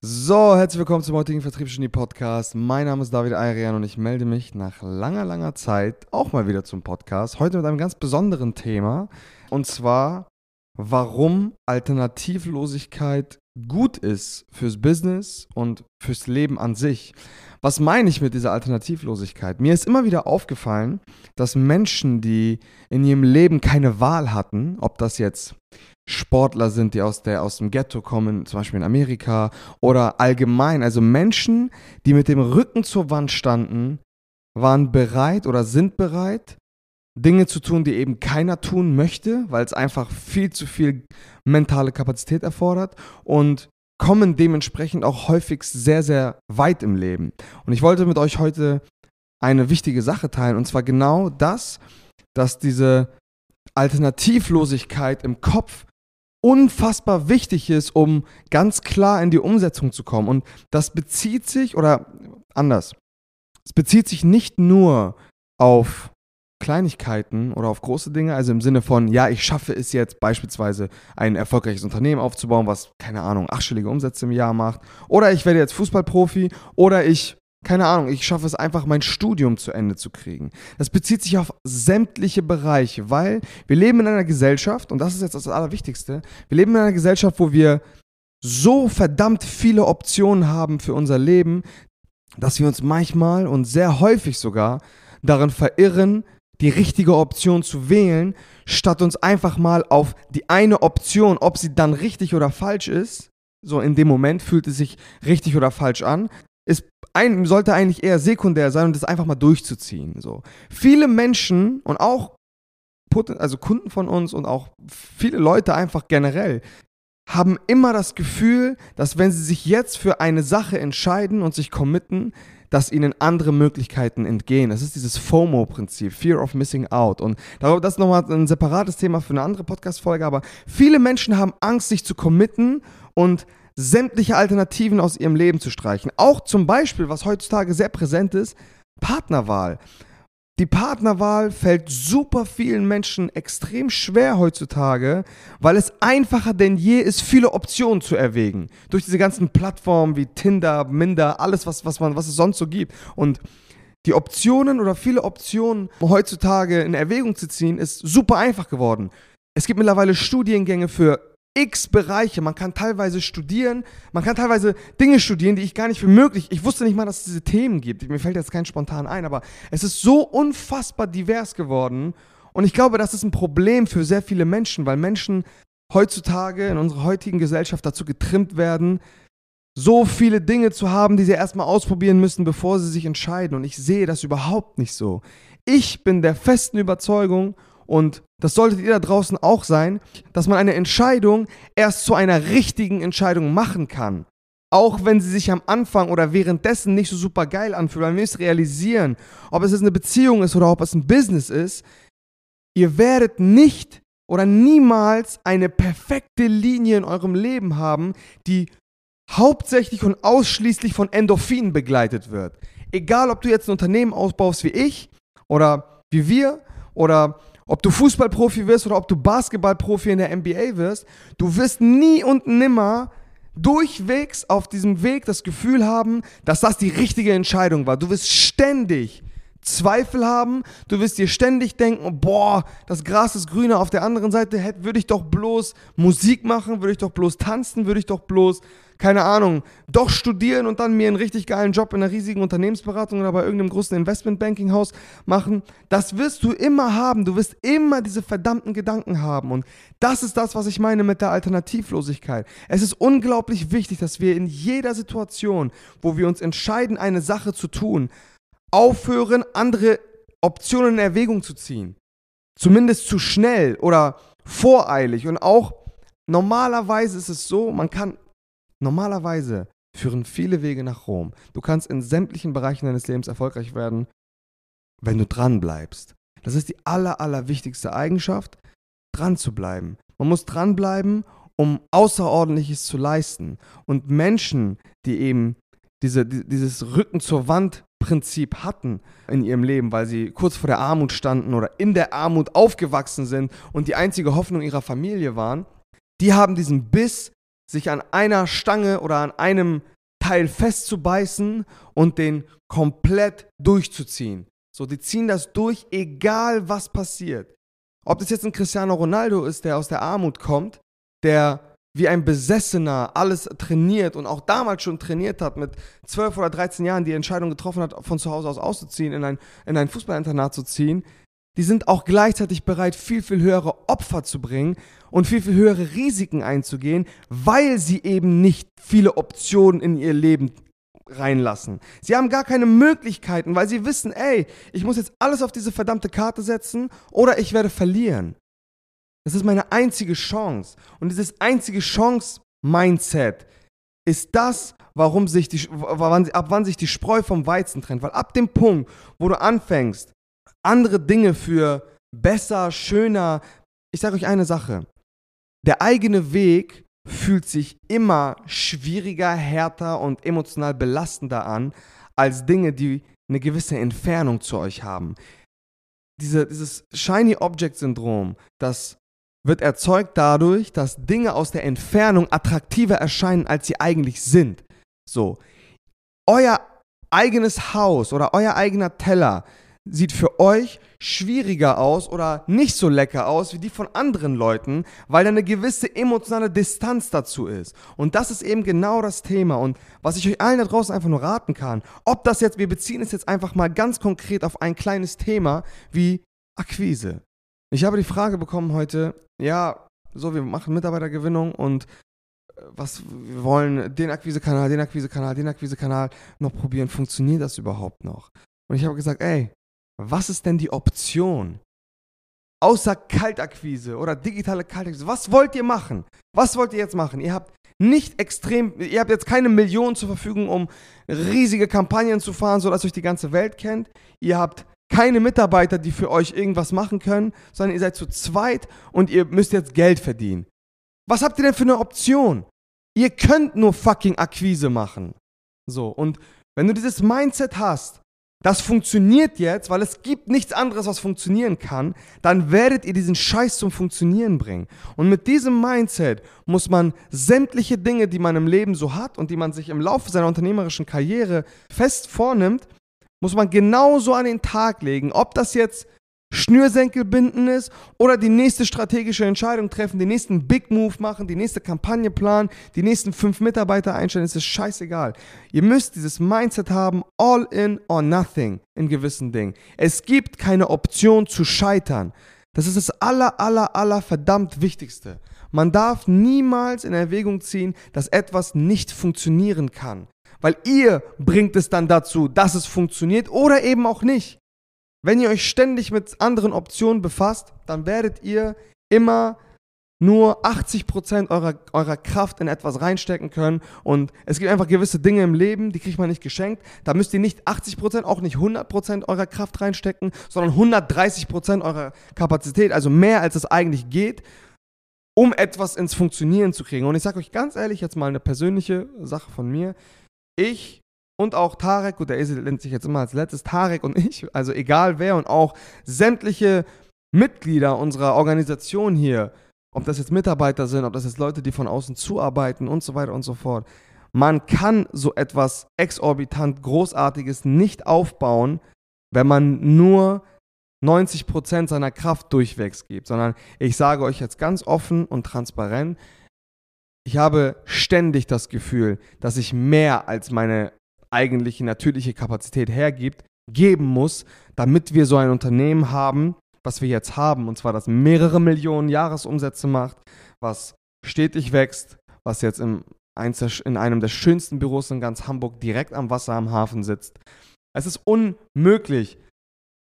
So, herzlich willkommen zum heutigen Vertriebsgenie Podcast. Mein Name ist David Ayrian und ich melde mich nach langer, langer Zeit auch mal wieder zum Podcast. Heute mit einem ganz besonderen Thema und zwar, warum Alternativlosigkeit gut ist fürs Business und fürs Leben an sich. Was meine ich mit dieser Alternativlosigkeit? Mir ist immer wieder aufgefallen, dass Menschen, die in ihrem Leben keine Wahl hatten, ob das jetzt Sportler sind, die aus, der, aus dem Ghetto kommen, zum Beispiel in Amerika, oder allgemein, also Menschen, die mit dem Rücken zur Wand standen, waren bereit oder sind bereit, Dinge zu tun, die eben keiner tun möchte, weil es einfach viel zu viel mentale Kapazität erfordert und kommen dementsprechend auch häufig sehr, sehr weit im Leben. Und ich wollte mit euch heute eine wichtige Sache teilen, und zwar genau das, dass diese Alternativlosigkeit im Kopf unfassbar wichtig ist, um ganz klar in die Umsetzung zu kommen. Und das bezieht sich, oder anders, es bezieht sich nicht nur auf Kleinigkeiten oder auf große Dinge, also im Sinne von, ja, ich schaffe es jetzt beispielsweise ein erfolgreiches Unternehmen aufzubauen, was, keine Ahnung, achtstellige Umsätze im Jahr macht, oder ich werde jetzt Fußballprofi, oder ich keine Ahnung, ich schaffe es einfach, mein Studium zu Ende zu kriegen. Das bezieht sich auf sämtliche Bereiche, weil wir leben in einer Gesellschaft, und das ist jetzt das Allerwichtigste, wir leben in einer Gesellschaft, wo wir so verdammt viele Optionen haben für unser Leben, dass wir uns manchmal und sehr häufig sogar darin verirren, die richtige Option zu wählen, statt uns einfach mal auf die eine Option, ob sie dann richtig oder falsch ist, so in dem Moment fühlt es sich richtig oder falsch an, ist ein, sollte eigentlich eher sekundär sein und das einfach mal durchzuziehen. So. Viele Menschen und auch also Kunden von uns und auch viele Leute einfach generell haben immer das Gefühl, dass wenn sie sich jetzt für eine Sache entscheiden und sich committen, dass ihnen andere Möglichkeiten entgehen. Das ist dieses FOMO-Prinzip, Fear of Missing Out. Und das ist nochmal ein separates Thema für eine andere Podcast-Folge, aber viele Menschen haben Angst, sich zu committen und sämtliche Alternativen aus ihrem Leben zu streichen. Auch zum Beispiel, was heutzutage sehr präsent ist, Partnerwahl. Die Partnerwahl fällt super vielen Menschen extrem schwer heutzutage, weil es einfacher denn je ist, viele Optionen zu erwägen. Durch diese ganzen Plattformen wie Tinder, Minder, alles, was, was, man, was es sonst so gibt. Und die Optionen oder viele Optionen heutzutage in Erwägung zu ziehen, ist super einfach geworden. Es gibt mittlerweile Studiengänge für x Bereiche. Man kann teilweise studieren, man kann teilweise Dinge studieren, die ich gar nicht für möglich. Ich wusste nicht mal, dass es diese Themen gibt. Mir fällt jetzt kein spontan ein, aber es ist so unfassbar divers geworden. Und ich glaube, das ist ein Problem für sehr viele Menschen, weil Menschen heutzutage in unserer heutigen Gesellschaft dazu getrimmt werden, so viele Dinge zu haben, die sie erstmal ausprobieren müssen, bevor sie sich entscheiden. Und ich sehe das überhaupt nicht so. Ich bin der festen Überzeugung, und das solltet ihr da draußen auch sein, dass man eine Entscheidung erst zu einer richtigen Entscheidung machen kann. Auch wenn sie sich am Anfang oder währenddessen nicht so super geil anfühlt, weil ihr müsst realisieren, ob es jetzt eine Beziehung ist oder ob es ein Business ist, ihr werdet nicht oder niemals eine perfekte Linie in eurem Leben haben, die hauptsächlich und ausschließlich von Endorphinen begleitet wird. Egal, ob du jetzt ein Unternehmen ausbaust wie ich oder wie wir oder ob du Fußballprofi wirst oder ob du Basketballprofi in der NBA wirst, du wirst nie und nimmer durchwegs auf diesem Weg das Gefühl haben, dass das die richtige Entscheidung war. Du wirst ständig Zweifel haben, du wirst dir ständig denken, boah, das Gras ist grüner, auf der anderen Seite würde ich doch bloß Musik machen, würde ich doch bloß tanzen, würde ich doch bloß keine Ahnung, doch studieren und dann mir einen richtig geilen Job in einer riesigen Unternehmensberatung oder bei irgendeinem großen Investmentbankinghaus machen. Das wirst du immer haben. Du wirst immer diese verdammten Gedanken haben. Und das ist das, was ich meine mit der Alternativlosigkeit. Es ist unglaublich wichtig, dass wir in jeder Situation, wo wir uns entscheiden, eine Sache zu tun, aufhören, andere Optionen in Erwägung zu ziehen. Zumindest zu schnell oder voreilig. Und auch normalerweise ist es so, man kann Normalerweise führen viele Wege nach Rom. Du kannst in sämtlichen Bereichen deines Lebens erfolgreich werden, wenn du dran bleibst. Das ist die aller, aller wichtigste Eigenschaft, dran zu bleiben. Man muss dranbleiben, um Außerordentliches zu leisten. Und Menschen, die eben diese, dieses Rücken zur Wand Prinzip hatten in ihrem Leben, weil sie kurz vor der Armut standen oder in der Armut aufgewachsen sind und die einzige Hoffnung ihrer Familie waren, die haben diesen Biss sich an einer Stange oder an einem Teil festzubeißen und den komplett durchzuziehen. So, die ziehen das durch, egal was passiert. Ob das jetzt ein Cristiano Ronaldo ist, der aus der Armut kommt, der wie ein Besessener alles trainiert und auch damals schon trainiert hat, mit 12 oder 13 Jahren die Entscheidung getroffen hat, von zu Hause aus auszuziehen, in ein, in ein Fußballinternat zu ziehen, die sind auch gleichzeitig bereit, viel, viel höhere Opfer zu bringen und viel, viel höhere Risiken einzugehen, weil sie eben nicht viele Optionen in ihr Leben reinlassen. Sie haben gar keine Möglichkeiten, weil sie wissen, ey, ich muss jetzt alles auf diese verdammte Karte setzen oder ich werde verlieren. Das ist meine einzige Chance. Und dieses einzige Chance-Mindset ist das, warum sich die, ab wann sich die Spreu vom Weizen trennt. Weil ab dem Punkt, wo du anfängst, andere Dinge für besser, schöner, ich sage euch eine Sache. Der eigene Weg fühlt sich immer schwieriger, härter und emotional belastender an, als Dinge, die eine gewisse Entfernung zu euch haben. Diese, dieses Shiny Object Syndrom, das wird erzeugt dadurch, dass Dinge aus der Entfernung attraktiver erscheinen, als sie eigentlich sind. So, euer eigenes Haus oder euer eigener Teller sieht für euch schwieriger aus oder nicht so lecker aus wie die von anderen Leuten, weil da eine gewisse emotionale Distanz dazu ist. Und das ist eben genau das Thema. Und was ich euch allen da draußen einfach nur raten kann, ob das jetzt, wir beziehen es jetzt einfach mal ganz konkret auf ein kleines Thema wie Akquise. Ich habe die Frage bekommen heute, ja, so, wir machen Mitarbeitergewinnung und äh, was, wir wollen den Akquisekanal, den Akquisekanal, den Akquisekanal noch probieren. Funktioniert das überhaupt noch? Und ich habe gesagt, ey, was ist denn die Option? Außer Kaltakquise oder digitale Kaltakquise. Was wollt ihr machen? Was wollt ihr jetzt machen? Ihr habt nicht extrem, ihr habt jetzt keine Millionen zur Verfügung, um riesige Kampagnen zu fahren, sodass euch die ganze Welt kennt. Ihr habt keine Mitarbeiter, die für euch irgendwas machen können, sondern ihr seid zu zweit und ihr müsst jetzt Geld verdienen. Was habt ihr denn für eine Option? Ihr könnt nur fucking Akquise machen. So, und wenn du dieses Mindset hast, das funktioniert jetzt, weil es gibt nichts anderes, was funktionieren kann, dann werdet ihr diesen Scheiß zum Funktionieren bringen. Und mit diesem Mindset muss man sämtliche Dinge, die man im Leben so hat und die man sich im Laufe seiner unternehmerischen Karriere fest vornimmt, muss man genauso an den Tag legen. Ob das jetzt Schnürsenkel binden ist oder die nächste strategische Entscheidung treffen, den nächsten Big Move machen, die nächste Kampagne planen, die nächsten fünf Mitarbeiter einstellen, ist es scheißegal. Ihr müsst dieses Mindset haben, all in or nothing in gewissen Dingen. Es gibt keine Option zu scheitern. Das ist das aller, aller, aller verdammt Wichtigste. Man darf niemals in Erwägung ziehen, dass etwas nicht funktionieren kann weil ihr bringt es dann dazu, dass es funktioniert oder eben auch nicht. Wenn ihr euch ständig mit anderen Optionen befasst, dann werdet ihr immer nur 80% eurer, eurer Kraft in etwas reinstecken können. Und es gibt einfach gewisse Dinge im Leben, die kriegt man nicht geschenkt. Da müsst ihr nicht 80%, auch nicht 100% eurer Kraft reinstecken, sondern 130% eurer Kapazität, also mehr als es eigentlich geht, um etwas ins Funktionieren zu kriegen. Und ich sage euch ganz ehrlich, jetzt mal eine persönliche Sache von mir ich und auch Tarek, gut, der Esel nennt sich jetzt immer als letztes, Tarek und ich, also egal wer und auch sämtliche Mitglieder unserer Organisation hier, ob das jetzt Mitarbeiter sind, ob das jetzt Leute, die von außen zuarbeiten und so weiter und so fort. Man kann so etwas exorbitant Großartiges nicht aufbauen, wenn man nur 90% seiner Kraft durchwegs gibt, sondern ich sage euch jetzt ganz offen und transparent, ich habe ständig das Gefühl, dass ich mehr als meine eigentliche natürliche Kapazität hergibt, geben muss, damit wir so ein Unternehmen haben, was wir jetzt haben, und zwar das mehrere Millionen Jahresumsätze macht, was stetig wächst, was jetzt im, in einem der schönsten Büros in ganz Hamburg direkt am Wasser am Hafen sitzt. Es ist unmöglich,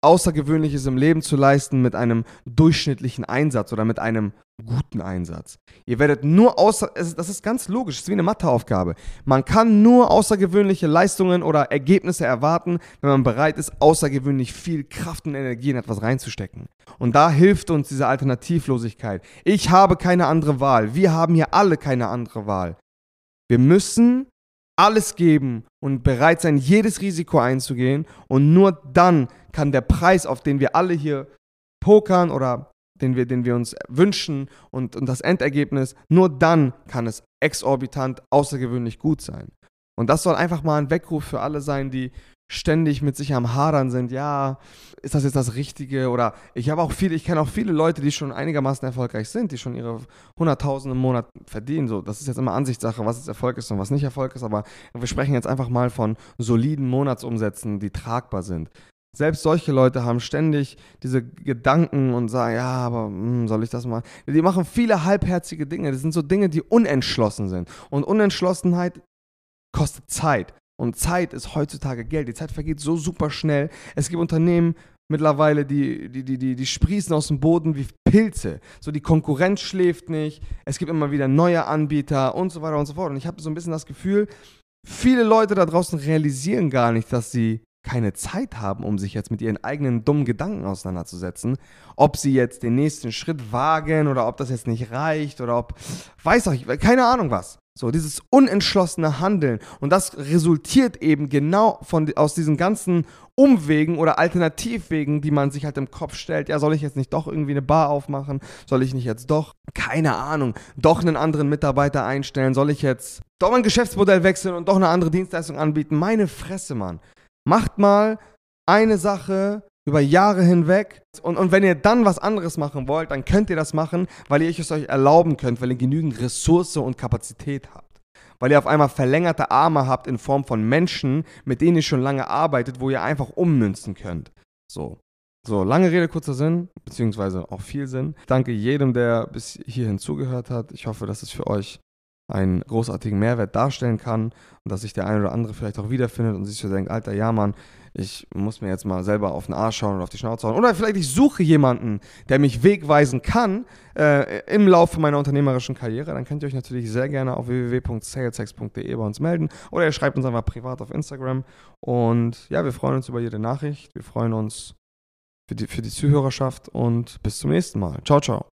Außergewöhnliches im Leben zu leisten mit einem durchschnittlichen Einsatz oder mit einem guten Einsatz. Ihr werdet nur außer, das ist ganz logisch, das ist wie eine Matheaufgabe. Man kann nur außergewöhnliche Leistungen oder Ergebnisse erwarten, wenn man bereit ist, außergewöhnlich viel Kraft und Energie in etwas reinzustecken. Und da hilft uns diese Alternativlosigkeit. Ich habe keine andere Wahl. Wir haben hier alle keine andere Wahl. Wir müssen alles geben und bereit sein, jedes Risiko einzugehen. Und nur dann kann der Preis, auf den wir alle hier pokern oder den wir, den wir uns wünschen und, und das Endergebnis, nur dann kann es exorbitant außergewöhnlich gut sein. Und das soll einfach mal ein Weckruf für alle sein, die ständig mit sich am Hadern sind, ja, ist das jetzt das Richtige? Oder ich habe auch viele, ich kenne auch viele Leute, die schon einigermaßen erfolgreich sind, die schon ihre 100.000 im Monat verdienen. So, das ist jetzt immer Ansichtssache, was jetzt Erfolg ist und was nicht Erfolg ist. Aber wir sprechen jetzt einfach mal von soliden Monatsumsätzen, die tragbar sind. Selbst solche Leute haben ständig diese Gedanken und sagen, ja, aber hm, soll ich das mal? Die machen viele halbherzige Dinge. Das sind so Dinge, die unentschlossen sind. Und Unentschlossenheit kostet Zeit. Und Zeit ist heutzutage Geld. Die Zeit vergeht so super schnell. Es gibt Unternehmen mittlerweile, die, die, die, die, die sprießen aus dem Boden wie Pilze. So die Konkurrenz schläft nicht. Es gibt immer wieder neue Anbieter und so weiter und so fort. Und ich habe so ein bisschen das Gefühl, viele Leute da draußen realisieren gar nicht, dass sie keine Zeit haben, um sich jetzt mit ihren eigenen dummen Gedanken auseinanderzusetzen. Ob sie jetzt den nächsten Schritt wagen oder ob das jetzt nicht reicht oder ob, weiß auch keine Ahnung was. So, dieses unentschlossene Handeln. Und das resultiert eben genau von, aus diesen ganzen Umwegen oder Alternativwegen, die man sich halt im Kopf stellt. Ja, soll ich jetzt nicht doch irgendwie eine Bar aufmachen? Soll ich nicht jetzt doch, keine Ahnung, doch einen anderen Mitarbeiter einstellen? Soll ich jetzt doch mein Geschäftsmodell wechseln und doch eine andere Dienstleistung anbieten? Meine Fresse, Mann. Macht mal eine Sache über Jahre hinweg. Und, und wenn ihr dann was anderes machen wollt, dann könnt ihr das machen, weil ihr es euch erlauben könnt, weil ihr genügend Ressource und Kapazität habt. Weil ihr auf einmal verlängerte Arme habt in Form von Menschen, mit denen ihr schon lange arbeitet, wo ihr einfach ummünzen könnt. So. So, lange Rede, kurzer Sinn, beziehungsweise auch viel Sinn. Danke jedem, der bis hierhin zugehört hat. Ich hoffe, dass es für euch einen großartigen Mehrwert darstellen kann und dass sich der eine oder andere vielleicht auch wiederfindet und sich so denkt, alter, ja Mann, ich muss mir jetzt mal selber auf den Arsch schauen und auf die Schnauze hauen. Oder vielleicht ich suche jemanden, der mich wegweisen kann äh, im Laufe meiner unternehmerischen Karriere. Dann könnt ihr euch natürlich sehr gerne auf www.salesex.de bei uns melden oder ihr schreibt uns einfach privat auf Instagram. Und ja, wir freuen uns über jede Nachricht. Wir freuen uns für die, für die Zuhörerschaft und bis zum nächsten Mal. Ciao, ciao.